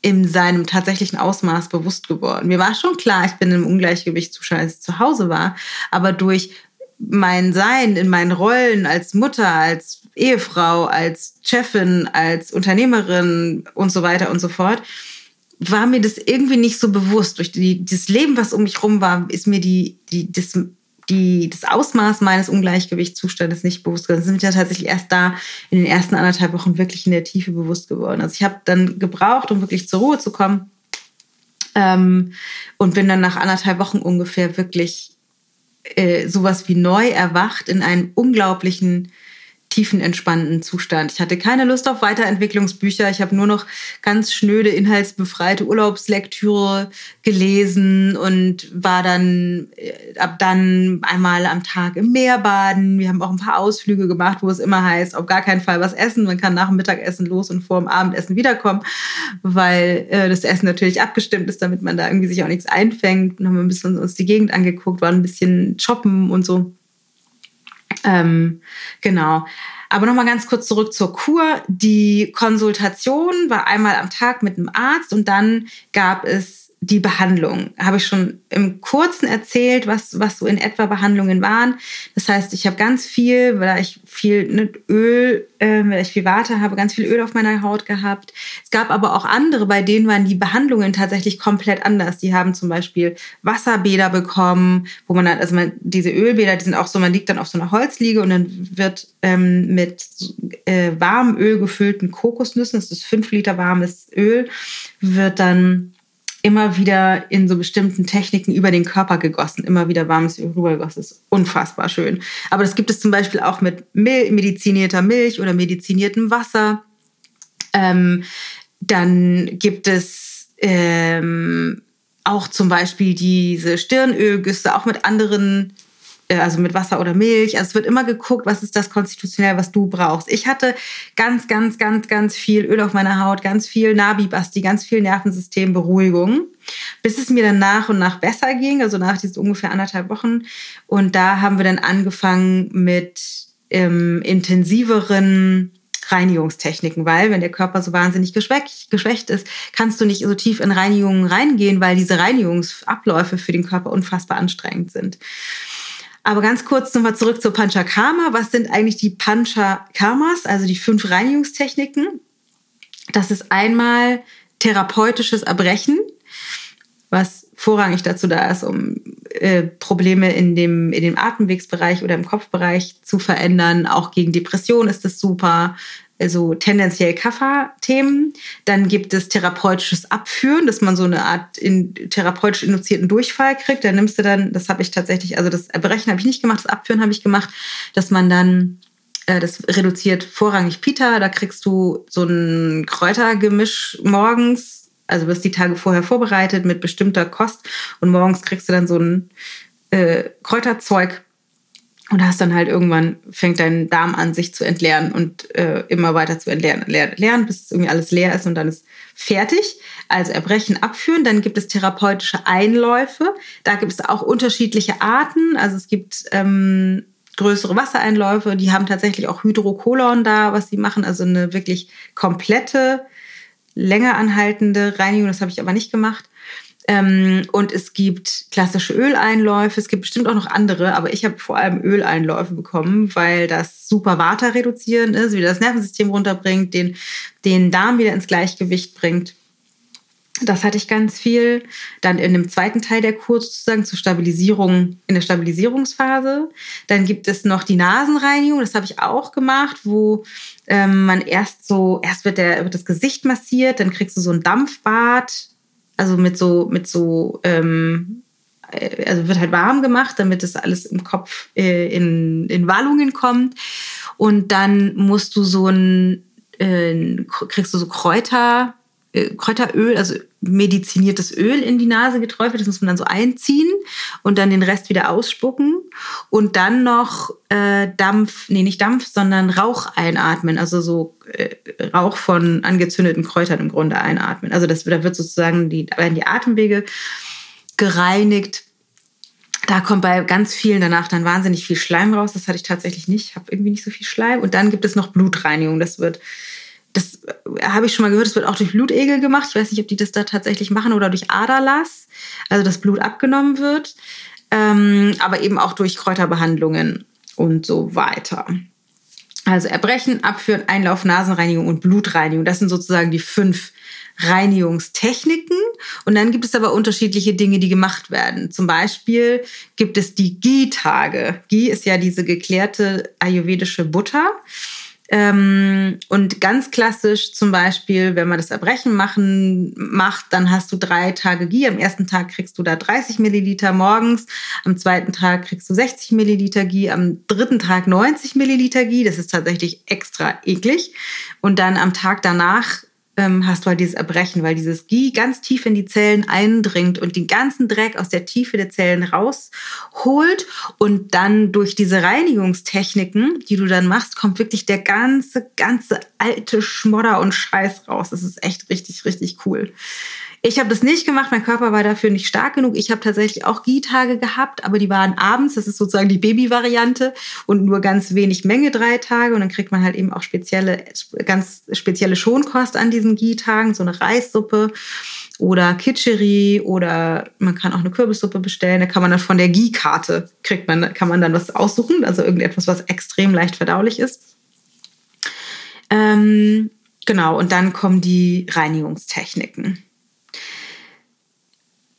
in seinem tatsächlichen Ausmaß bewusst geworden. Mir war schon klar, ich bin im Ungleichgewicht zu ich zu Hause war, aber durch mein Sein in meinen Rollen als Mutter, als Ehefrau, als Chefin, als Unternehmerin und so weiter und so fort, war mir das irgendwie nicht so bewusst. Durch die, das Leben, was um mich rum war, ist mir die, die, das, die, das Ausmaß meines Ungleichgewichtszustandes nicht bewusst geworden. Das sind ja tatsächlich erst da in den ersten anderthalb Wochen wirklich in der Tiefe bewusst geworden. Also ich habe dann gebraucht, um wirklich zur Ruhe zu kommen. Ähm, und bin dann nach anderthalb Wochen ungefähr wirklich äh, sowas wie neu erwacht in einem unglaublichen tiefenentspannten Zustand. Ich hatte keine Lust auf Weiterentwicklungsbücher. Ich habe nur noch ganz schnöde, inhaltsbefreite Urlaubslektüre gelesen und war dann äh, ab dann einmal am Tag im Meer baden. Wir haben auch ein paar Ausflüge gemacht, wo es immer heißt, auf gar keinen Fall was essen. Man kann nach dem Mittagessen los und vor dem Abendessen wiederkommen, weil äh, das Essen natürlich abgestimmt ist, damit man da irgendwie sich auch nichts einfängt. Dann haben wir ein bisschen uns die Gegend angeguckt, waren ein bisschen shoppen und so. Ähm, genau. Aber nochmal ganz kurz zurück zur Kur. Die Konsultation war einmal am Tag mit einem Arzt und dann gab es die Behandlung. Habe ich schon im Kurzen erzählt, was, was so in etwa Behandlungen waren. Das heißt, ich habe ganz viel, weil ich viel ne, Öl, äh, weil ich viel Warte habe, ganz viel Öl auf meiner Haut gehabt. Es gab aber auch andere, bei denen waren die Behandlungen tatsächlich komplett anders. Die haben zum Beispiel Wasserbäder bekommen, wo man dann, also man, diese Ölbäder, die sind auch so, man liegt dann auf so einer Holzliege und dann wird ähm, mit äh, warmem Öl gefüllten Kokosnüssen, das ist fünf Liter warmes Öl, wird dann immer wieder in so bestimmten Techniken über den Körper gegossen, immer wieder warmes Öl rübergegossen. Das ist unfassbar schön. Aber das gibt es zum Beispiel auch mit Mil medizinierter Milch oder mediziniertem Wasser. Ähm, dann gibt es ähm, auch zum Beispiel diese Stirnölgüsse, auch mit anderen also mit Wasser oder Milch. Also es wird immer geguckt, was ist das konstitutionell, was du brauchst. Ich hatte ganz, ganz, ganz, ganz viel Öl auf meiner Haut, ganz viel Nabi-Basti, ganz viel Nervensystemberuhigung, bis es mir dann nach und nach besser ging, also nach diesen ungefähr anderthalb Wochen. Und da haben wir dann angefangen mit ähm, intensiveren Reinigungstechniken, weil wenn der Körper so wahnsinnig geschwächt, geschwächt ist, kannst du nicht so tief in Reinigungen reingehen, weil diese Reinigungsabläufe für den Körper unfassbar anstrengend sind. Aber ganz kurz nochmal zurück zur Panchakarma. Was sind eigentlich die Panchakarmas, also die fünf Reinigungstechniken? Das ist einmal therapeutisches Erbrechen, was vorrangig dazu da ist, um äh, Probleme in dem, in dem Atemwegsbereich oder im Kopfbereich zu verändern. Auch gegen Depression ist das super also tendenziell Kafferthemen. Dann gibt es therapeutisches Abführen, dass man so eine Art in, therapeutisch induzierten Durchfall kriegt. Da nimmst du dann, das habe ich tatsächlich, also das Erbrechen habe ich nicht gemacht, das Abführen habe ich gemacht, dass man dann äh, das reduziert vorrangig Pita. Da kriegst du so ein Kräutergemisch morgens. Also wirst die Tage vorher vorbereitet mit bestimmter Kost und morgens kriegst du dann so ein äh, Kräuterzeug und hast dann halt irgendwann, fängt dein Darm an, sich zu entleeren und äh, immer weiter zu entleeren, entleeren, entleeren, bis es irgendwie alles leer ist und dann ist fertig. Also erbrechen, abführen. Dann gibt es therapeutische Einläufe. Da gibt es auch unterschiedliche Arten. Also es gibt ähm, größere Wassereinläufe, die haben tatsächlich auch Hydrokolon da, was sie machen. Also eine wirklich komplette, länger anhaltende Reinigung. Das habe ich aber nicht gemacht. Ähm, und es gibt klassische Öleinläufe, es gibt bestimmt auch noch andere, aber ich habe vor allem Öleinläufe bekommen, weil das super Vata reduzierend ist, wieder das Nervensystem runterbringt, den, den Darm wieder ins Gleichgewicht bringt. Das hatte ich ganz viel. Dann in dem zweiten Teil der Kur sozusagen zur Stabilisierung, in der Stabilisierungsphase. Dann gibt es noch die Nasenreinigung, das habe ich auch gemacht, wo ähm, man erst so, erst wird, der, wird das Gesicht massiert, dann kriegst du so ein Dampfbad, also mit so, mit so, ähm, äh, also wird halt warm gemacht, damit das alles im Kopf äh, in, in Wallungen kommt. Und dann musst du so ein, äh, kriegst du so Kräuter, äh, Kräuteröl, also mediziniertes Öl in die Nase geträufelt. Das muss man dann so einziehen und dann den Rest wieder ausspucken. Und dann noch äh, Dampf, nee, nicht Dampf, sondern Rauch einatmen. Also so äh, Rauch von angezündeten Kräutern im Grunde einatmen. Also das, da wird sozusagen die, werden die Atemwege gereinigt. Da kommt bei ganz vielen danach dann wahnsinnig viel Schleim raus. Das hatte ich tatsächlich nicht. Ich habe irgendwie nicht so viel Schleim. Und dann gibt es noch Blutreinigung. Das wird das äh, habe ich schon mal gehört, es wird auch durch Blutegel gemacht. Ich weiß nicht, ob die das da tatsächlich machen oder durch Aderlass, also das Blut abgenommen wird, ähm, aber eben auch durch Kräuterbehandlungen und so weiter. Also Erbrechen, Abführen, Einlauf, Nasenreinigung und Blutreinigung. Das sind sozusagen die fünf Reinigungstechniken. Und dann gibt es aber unterschiedliche Dinge, die gemacht werden. Zum Beispiel gibt es die Ghee-Tage. Ghee ist ja diese geklärte ayurvedische Butter. Ähm, und ganz klassisch zum Beispiel, wenn man das Erbrechen machen, macht, dann hast du drei Tage Ghee. Am ersten Tag kriegst du da 30 Milliliter morgens, am zweiten Tag kriegst du 60 Milliliter Ghee, am dritten Tag 90 Milliliter Ghee. Das ist tatsächlich extra eklig. Und dann am Tag danach ähm, hast du halt dieses Erbrechen, weil dieses Ghee ganz tief in die Zellen eindringt und den ganzen Dreck aus der Tiefe der Zellen rausholt und dann durch diese Reinigungstechniken, die du dann machst, kommt wirklich der ganze, ganze alte Schmodder und Scheiß raus. Das ist echt richtig, richtig cool. Ich habe das nicht gemacht, mein Körper war dafür nicht stark genug. Ich habe tatsächlich auch Gie-Tage gehabt, aber die waren abends, das ist sozusagen die Baby-Variante und nur ganz wenig Menge, drei Tage. Und dann kriegt man halt eben auch spezielle, ganz spezielle Schonkost an diesen Gie-Tagen, so eine Reissuppe oder Kitscheri oder man kann auch eine Kürbissuppe bestellen. Da kann man dann von der Gie-Karte kriegt man, kann man dann was aussuchen, also irgendetwas, was extrem leicht verdaulich ist. Ähm, genau, und dann kommen die Reinigungstechniken.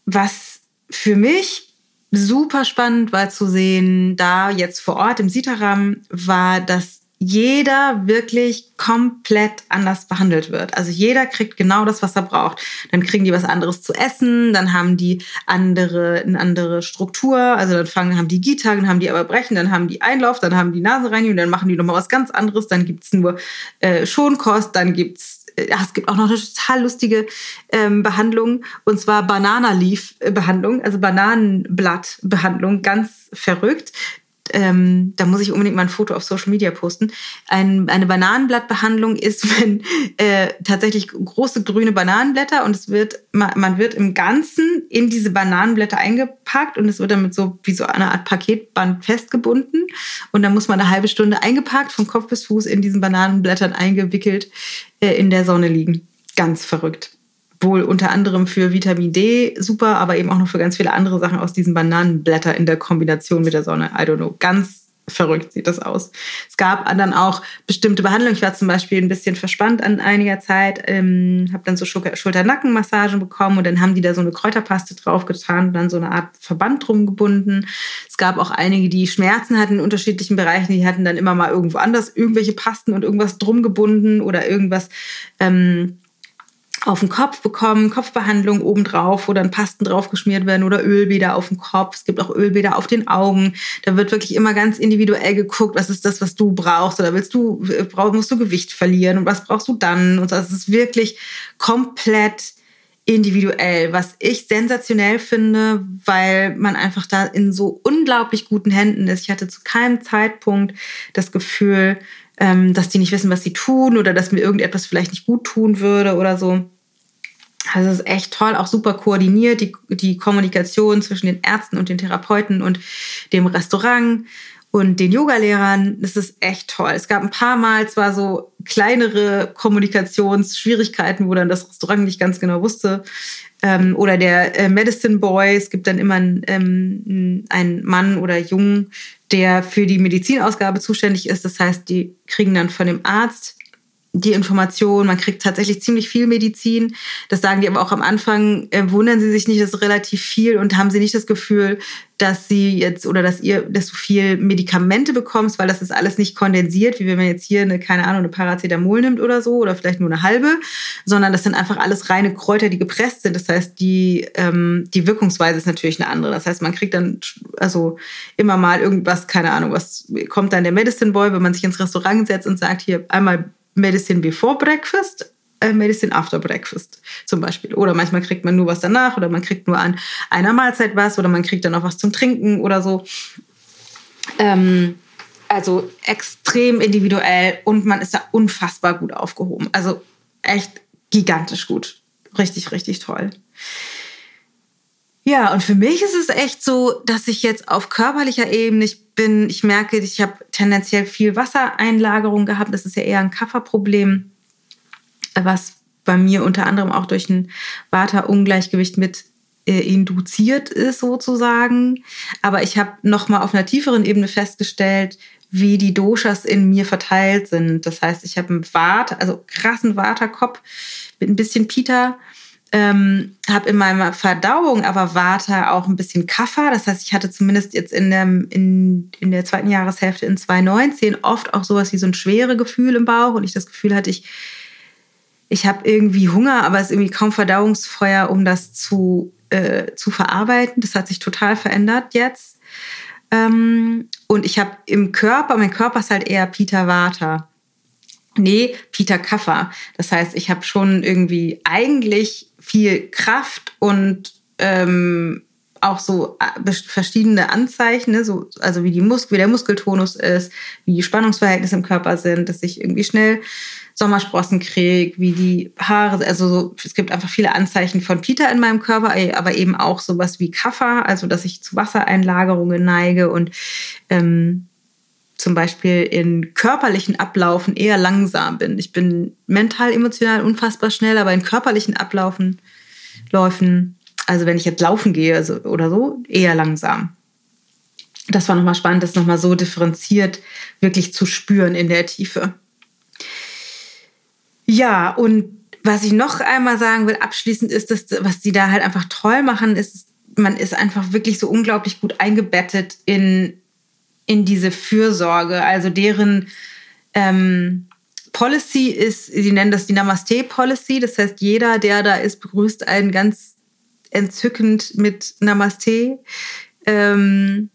Was für mich super spannend war zu sehen, da jetzt vor Ort im Sitaram, war, dass jeder wirklich komplett anders behandelt wird. Also jeder kriegt genau das, was er braucht. Dann kriegen die was anderes zu essen, dann haben die andere, eine andere Struktur. Also dann fangen, haben die Gita, dann haben die aber Brechen, dann haben die Einlauf, dann haben die Nasenreinigung, dann machen die nochmal was ganz anderes, dann gibt's nur äh, Schonkost, dann gibt's ja, es gibt auch noch eine total lustige ähm, Behandlung und zwar Banana Leaf Behandlung, also Bananenblatt Behandlung, ganz verrückt. Ähm, da muss ich unbedingt mal ein Foto auf Social Media posten. Ein, eine Bananenblattbehandlung ist, wenn äh, tatsächlich große grüne Bananenblätter und es wird, man, man wird im Ganzen in diese Bananenblätter eingepackt und es wird damit so wie so eine Art Paketband festgebunden und dann muss man eine halbe Stunde eingepackt, vom Kopf bis Fuß in diesen Bananenblättern eingewickelt äh, in der Sonne liegen. Ganz verrückt. Wohl unter anderem für Vitamin D super, aber eben auch noch für ganz viele andere Sachen aus diesen Bananenblättern in der Kombination mit der Sonne. I don't know. Ganz verrückt sieht das aus. Es gab dann auch bestimmte Behandlungen. Ich war zum Beispiel ein bisschen verspannt an einiger Zeit, ähm, habe dann so Schulter-Nacken-Massagen bekommen und dann haben die da so eine Kräuterpaste draufgetan und dann so eine Art Verband drum gebunden. Es gab auch einige, die Schmerzen hatten in unterschiedlichen Bereichen. Die hatten dann immer mal irgendwo anders irgendwelche Pasten und irgendwas drum gebunden oder irgendwas ähm, auf den Kopf bekommen, Kopfbehandlung obendrauf, wo dann Pasten drauf geschmiert werden oder Ölbäder auf dem Kopf. Es gibt auch Ölbäder auf den Augen. Da wird wirklich immer ganz individuell geguckt, was ist das, was du brauchst oder willst du, brauch, musst du Gewicht verlieren und was brauchst du dann? Und das ist wirklich komplett individuell, was ich sensationell finde, weil man einfach da in so unglaublich guten Händen ist. Ich hatte zu keinem Zeitpunkt das Gefühl, ähm, dass die nicht wissen, was sie tun oder dass mir irgendetwas vielleicht nicht gut tun würde oder so. Also es ist echt toll, auch super koordiniert, die, die Kommunikation zwischen den Ärzten und den Therapeuten und dem Restaurant und den Yogalehrern. Das ist echt toll. Es gab ein paar Mal zwar so kleinere Kommunikationsschwierigkeiten, wo dann das Restaurant nicht ganz genau wusste. Ähm, oder der äh, Medicine Boy, es gibt dann immer einen, ähm, einen Mann oder Jungen, der für die Medizinausgabe zuständig ist. Das heißt, die kriegen dann von dem Arzt die Information, man kriegt tatsächlich ziemlich viel Medizin. Das sagen die aber auch am Anfang, äh, wundern sie sich nicht, das ist relativ viel und haben sie nicht das Gefühl, dass sie jetzt oder dass ihr, dass du viel Medikamente bekommst, weil das ist alles nicht kondensiert, wie wenn man jetzt hier eine, keine Ahnung, eine Paracetamol nimmt oder so oder vielleicht nur eine halbe, sondern das sind einfach alles reine Kräuter, die gepresst sind. Das heißt, die, ähm, die Wirkungsweise ist natürlich eine andere. Das heißt, man kriegt dann also immer mal irgendwas, keine Ahnung, was kommt dann der Medicine Boy, wenn man sich ins Restaurant setzt und sagt, hier einmal Medicine before breakfast, äh, Medicine after breakfast zum Beispiel. Oder manchmal kriegt man nur was danach oder man kriegt nur an einer Mahlzeit was oder man kriegt dann auch was zum Trinken oder so. Ähm, also extrem individuell und man ist da unfassbar gut aufgehoben. Also echt gigantisch gut. Richtig, richtig toll. Ja, und für mich ist es echt so, dass ich jetzt auf körperlicher Ebene, ich bin, ich merke, ich habe tendenziell viel Wassereinlagerung gehabt. Das ist ja eher ein Kafferproblem, was bei mir unter anderem auch durch ein Vata-Ungleichgewicht mit äh, induziert ist sozusagen. Aber ich habe noch mal auf einer tieferen Ebene festgestellt, wie die Doshas in mir verteilt sind. Das heißt, ich habe einen Vata, also krassen Vata-Kopf mit ein bisschen Pita ähm, habe in meiner Verdauung aber Vata auch ein bisschen Kaffer. Das heißt, ich hatte zumindest jetzt in der, in, in der zweiten Jahreshälfte in 2019 oft auch sowas wie so ein schwere Gefühl im Bauch und ich das Gefühl hatte, ich, ich habe irgendwie Hunger, aber es ist irgendwie kaum Verdauungsfeuer, um das zu, äh, zu verarbeiten. Das hat sich total verändert jetzt. Ähm, und ich habe im Körper, mein Körper ist halt eher Peter Vata. Nee, Peter Kaffer. Das heißt, ich habe schon irgendwie eigentlich viel Kraft und ähm, auch so äh, verschiedene Anzeichen, ne? so, also wie, die wie der Muskeltonus ist, wie die Spannungsverhältnisse im Körper sind, dass ich irgendwie schnell Sommersprossen kriege, wie die Haare, also so, es gibt einfach viele Anzeichen von Peter in meinem Körper, aber eben auch sowas wie Kaffer, also dass ich zu Wassereinlagerungen neige und ähm, zum Beispiel in körperlichen Ablaufen eher langsam bin. Ich bin mental, emotional unfassbar schnell, aber in körperlichen Ablaufen, Läufen, also wenn ich jetzt laufen gehe also, oder so, eher langsam. Das war nochmal spannend, das nochmal so differenziert wirklich zu spüren in der Tiefe. Ja, und was ich noch einmal sagen will, abschließend ist, dass, was die da halt einfach toll machen, ist, man ist einfach wirklich so unglaublich gut eingebettet in in diese Fürsorge. Also deren ähm, Policy ist, sie nennen das die Namaste-Policy. Das heißt, jeder, der da ist, begrüßt einen ganz entzückend mit Namaste. Ähm,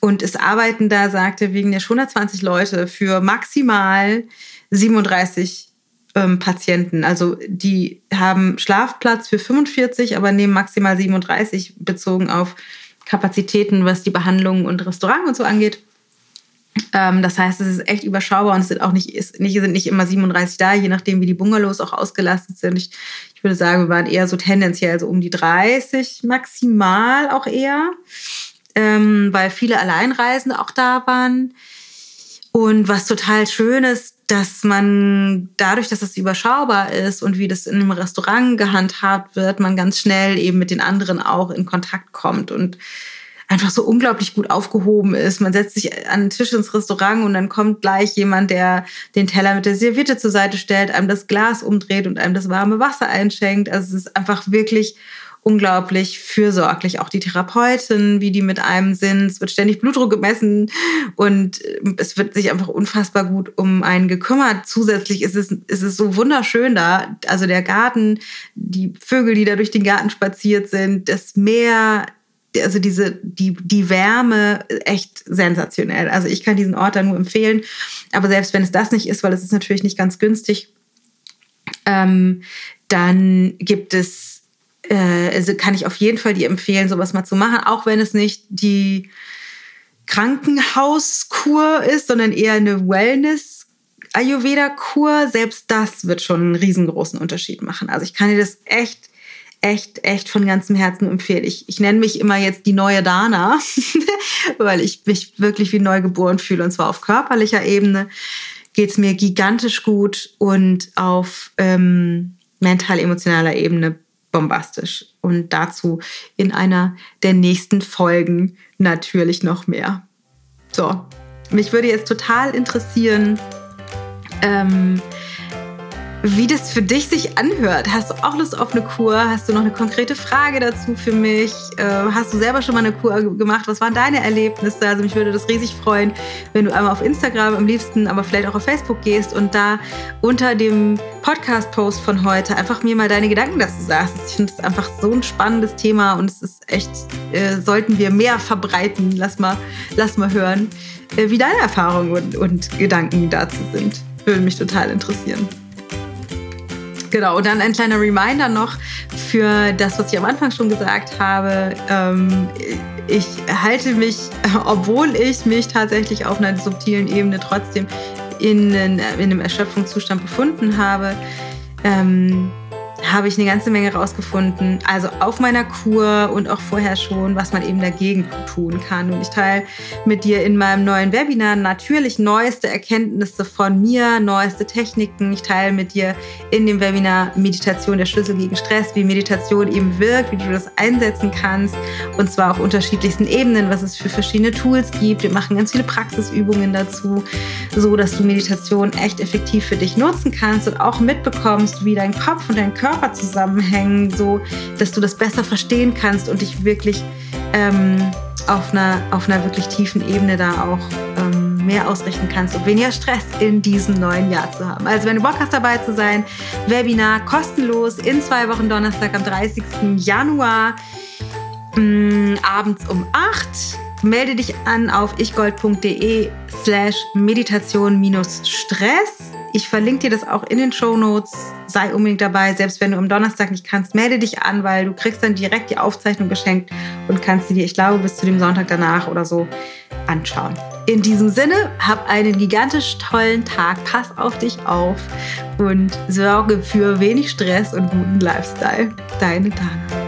und es arbeiten da, sagte wegen der schon 120 Leute für maximal 37 ähm, Patienten. Also die haben Schlafplatz für 45, aber nehmen maximal 37 bezogen auf Kapazitäten, was die Behandlung und Restaurant und so angeht. Ähm, das heißt, es ist echt überschaubar und es sind auch nicht, ist, nicht, sind nicht immer 37 da, je nachdem, wie die Bungalows auch ausgelastet sind. Ich, ich würde sagen, wir waren eher so tendenziell so um die 30 maximal auch eher, ähm, weil viele Alleinreisende auch da waren. Und was total schön ist, dass man dadurch, dass es überschaubar ist und wie das in einem Restaurant gehandhabt wird, man ganz schnell eben mit den anderen auch in Kontakt kommt und einfach so unglaublich gut aufgehoben ist. Man setzt sich an den Tisch ins Restaurant und dann kommt gleich jemand, der den Teller mit der Serviette zur Seite stellt, einem das Glas umdreht und einem das warme Wasser einschenkt. Also es ist einfach wirklich unglaublich fürsorglich. Auch die Therapeutin, wie die mit einem sind. Es wird ständig Blutdruck gemessen und es wird sich einfach unfassbar gut um einen gekümmert. Zusätzlich ist es, ist es so wunderschön da. Also der Garten, die Vögel, die da durch den Garten spaziert sind, das Meer, also diese, die, die Wärme, echt sensationell. Also ich kann diesen Ort da nur empfehlen. Aber selbst wenn es das nicht ist, weil es ist natürlich nicht ganz günstig, ähm, dann gibt es, äh, also kann ich auf jeden Fall die empfehlen, sowas mal zu machen, auch wenn es nicht die Krankenhauskur ist, sondern eher eine Wellness Ayurveda-Kur, selbst das wird schon einen riesengroßen Unterschied machen. Also ich kann dir das echt echt, echt von ganzem Herzen empfehle. Ich, ich nenne mich immer jetzt die neue Dana, weil ich mich wirklich wie neu geboren fühle. Und zwar auf körperlicher Ebene geht es mir gigantisch gut und auf ähm, mental-emotionaler Ebene bombastisch. Und dazu in einer der nächsten Folgen natürlich noch mehr. So, mich würde jetzt total interessieren, ähm, wie das für dich sich anhört. Hast du auch Lust auf eine Kur? Hast du noch eine konkrete Frage dazu für mich? Äh, hast du selber schon mal eine Kur gemacht? Was waren deine Erlebnisse? Also mich würde das riesig freuen, wenn du einmal auf Instagram am liebsten, aber vielleicht auch auf Facebook gehst und da unter dem Podcast-Post von heute einfach mir mal deine Gedanken dazu sagst. Ich finde es einfach so ein spannendes Thema und es ist echt, äh, sollten wir mehr verbreiten. Lass mal, lass mal hören, äh, wie deine Erfahrungen und, und Gedanken dazu sind. Würde mich total interessieren. Genau, und dann ein kleiner Reminder noch für das, was ich am Anfang schon gesagt habe. Ähm, ich halte mich, obwohl ich mich tatsächlich auf einer subtilen Ebene trotzdem in, in einem Erschöpfungszustand befunden habe, ähm, habe ich eine ganze Menge rausgefunden. Also auf meiner Kur und auch vorher schon, was man eben dagegen tun kann. Und ich teile mit dir in meinem neuen Webinar natürlich neueste Erkenntnisse von mir, neueste Techniken. Ich teile mit dir in dem Webinar Meditation der Schlüssel gegen Stress, wie Meditation eben wirkt, wie du das einsetzen kannst. Und zwar auf unterschiedlichsten Ebenen, was es für verschiedene Tools gibt. Wir machen ganz viele Praxisübungen dazu, so dass du Meditation echt effektiv für dich nutzen kannst und auch mitbekommst, wie dein Kopf und dein Körper Körper zusammenhängen, so dass du das besser verstehen kannst und dich wirklich ähm, auf, einer, auf einer wirklich tiefen Ebene da auch ähm, mehr ausrichten kannst und weniger Stress in diesem neuen Jahr zu haben. Also wenn du Bock hast dabei zu sein, Webinar kostenlos in zwei Wochen Donnerstag am 30. Januar mh, mm, abends um 8 melde dich an auf ichgold.de slash meditation-stress. Ich verlinke dir das auch in den Show Notes. Sei unbedingt dabei. Selbst wenn du am Donnerstag nicht kannst, melde dich an, weil du kriegst dann direkt die Aufzeichnung geschenkt und kannst sie dir, ich glaube, bis zu dem Sonntag danach oder so anschauen. In diesem Sinne, hab einen gigantisch tollen Tag. Pass auf dich auf und sorge für wenig Stress und guten Lifestyle. Deine Dana.